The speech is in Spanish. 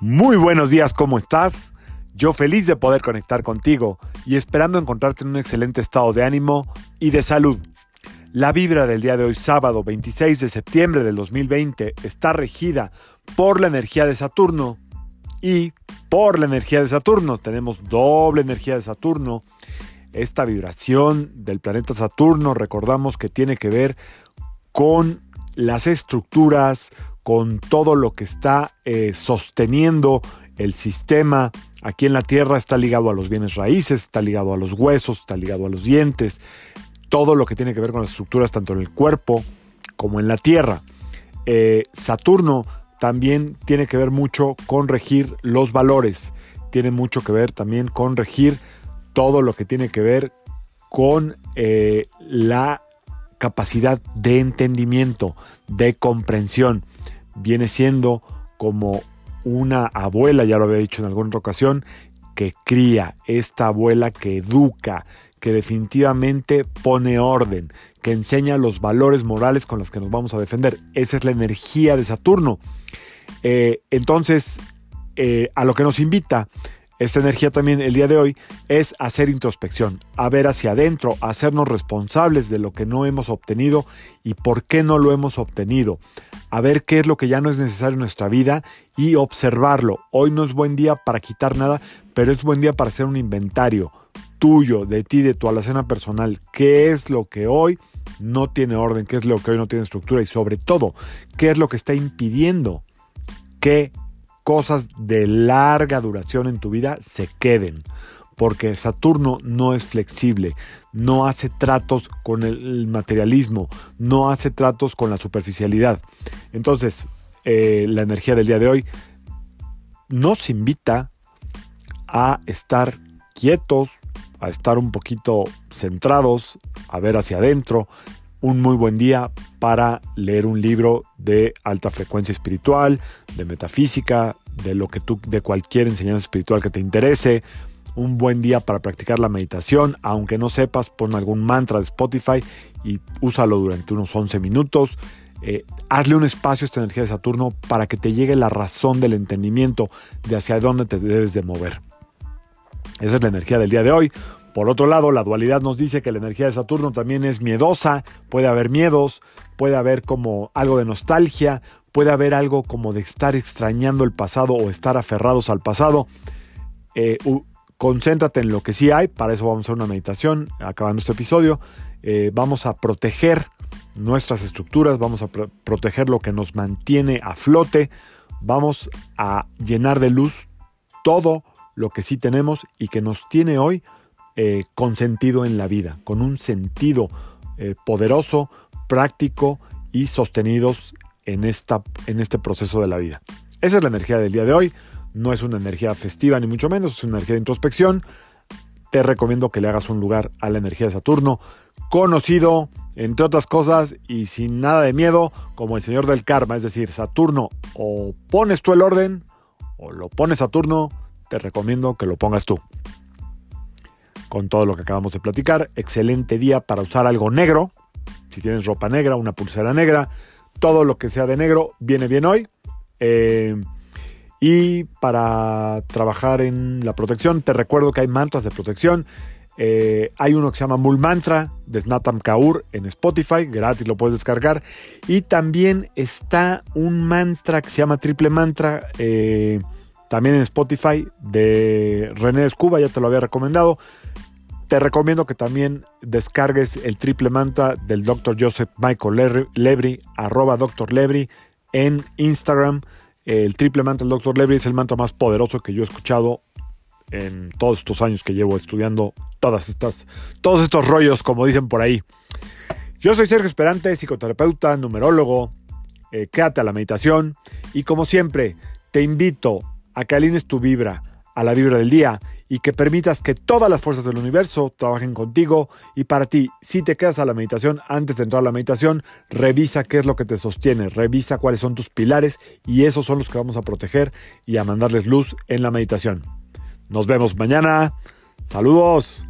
Muy buenos días, ¿cómo estás? Yo feliz de poder conectar contigo y esperando encontrarte en un excelente estado de ánimo y de salud. La vibra del día de hoy, sábado 26 de septiembre del 2020, está regida por la energía de Saturno y por la energía de Saturno. Tenemos doble energía de Saturno. Esta vibración del planeta Saturno, recordamos que tiene que ver con las estructuras, con todo lo que está eh, sosteniendo el sistema. Aquí en la Tierra está ligado a los bienes raíces, está ligado a los huesos, está ligado a los dientes, todo lo que tiene que ver con las estructuras tanto en el cuerpo como en la Tierra. Eh, Saturno también tiene que ver mucho con regir los valores, tiene mucho que ver también con regir todo lo que tiene que ver con eh, la capacidad de entendimiento, de comprensión viene siendo como una abuela, ya lo había dicho en alguna otra ocasión, que cría, esta abuela que educa, que definitivamente pone orden, que enseña los valores morales con los que nos vamos a defender. Esa es la energía de Saturno. Eh, entonces, eh, a lo que nos invita esta energía también el día de hoy es hacer introspección, a ver hacia adentro, hacernos responsables de lo que no hemos obtenido y por qué no lo hemos obtenido, a ver qué es lo que ya no es necesario en nuestra vida y observarlo. Hoy no es buen día para quitar nada, pero es buen día para hacer un inventario tuyo, de ti, de tu alacena personal. ¿Qué es lo que hoy no tiene orden? ¿Qué es lo que hoy no tiene estructura? Y sobre todo, ¿qué es lo que está impidiendo que cosas de larga duración en tu vida se queden. Porque Saturno no es flexible, no hace tratos con el materialismo, no hace tratos con la superficialidad. Entonces, eh, la energía del día de hoy nos invita a estar quietos, a estar un poquito centrados, a ver hacia adentro, un muy buen día para leer un libro de alta frecuencia espiritual, de metafísica, de lo que tú, de cualquier enseñanza espiritual que te interese. Un buen día para practicar la meditación, aunque no sepas, pon algún mantra de Spotify y úsalo durante unos 11 minutos. Eh, hazle un espacio a esta energía de Saturno para que te llegue la razón del entendimiento de hacia dónde te debes de mover. Esa es la energía del día de hoy. Por otro lado, la dualidad nos dice que la energía de Saturno también es miedosa, puede haber miedos, puede haber como algo de nostalgia, puede haber algo como de estar extrañando el pasado o estar aferrados al pasado. Eh, concéntrate en lo que sí hay, para eso vamos a hacer una meditación acabando este episodio. Eh, vamos a proteger nuestras estructuras, vamos a proteger lo que nos mantiene a flote, vamos a llenar de luz todo lo que sí tenemos y que nos tiene hoy eh, con sentido en la vida, con un sentido eh, poderoso, práctico y sostenidos en, esta, en este proceso de la vida. Esa es la energía del día de hoy. No es una energía festiva ni mucho menos, es una energía de introspección. Te recomiendo que le hagas un lugar a la energía de Saturno, conocido, entre otras cosas, y sin nada de miedo, como el señor del karma, es decir, Saturno, o pones tú el orden, o lo pones Saturno, te recomiendo que lo pongas tú con todo lo que acabamos de platicar. Excelente día para usar algo negro. Si tienes ropa negra, una pulsera negra, todo lo que sea de negro viene bien hoy. Eh, y para trabajar en la protección, te recuerdo que hay mantras de protección. Eh, hay uno que se llama Mul Mantra de Snatam Kaur en Spotify, gratis lo puedes descargar. Y también está un mantra que se llama Triple Mantra, eh, también en Spotify de René Escuba, ya te lo había recomendado. Te recomiendo que también descargues el triple mantra del Dr. Joseph Michael Lebri, arroba Dr. Lebri en Instagram. El triple mantra del Dr. Lebri es el mantra más poderoso que yo he escuchado en todos estos años que llevo estudiando todas estas, todos estos rollos, como dicen por ahí. Yo soy Sergio Esperante, psicoterapeuta, numerólogo. Eh, quédate a la meditación y como siempre, te invito a que alines tu vibra a la vibra del día y que permitas que todas las fuerzas del universo trabajen contigo y para ti, si te quedas a la meditación, antes de entrar a la meditación, revisa qué es lo que te sostiene, revisa cuáles son tus pilares y esos son los que vamos a proteger y a mandarles luz en la meditación. Nos vemos mañana. Saludos.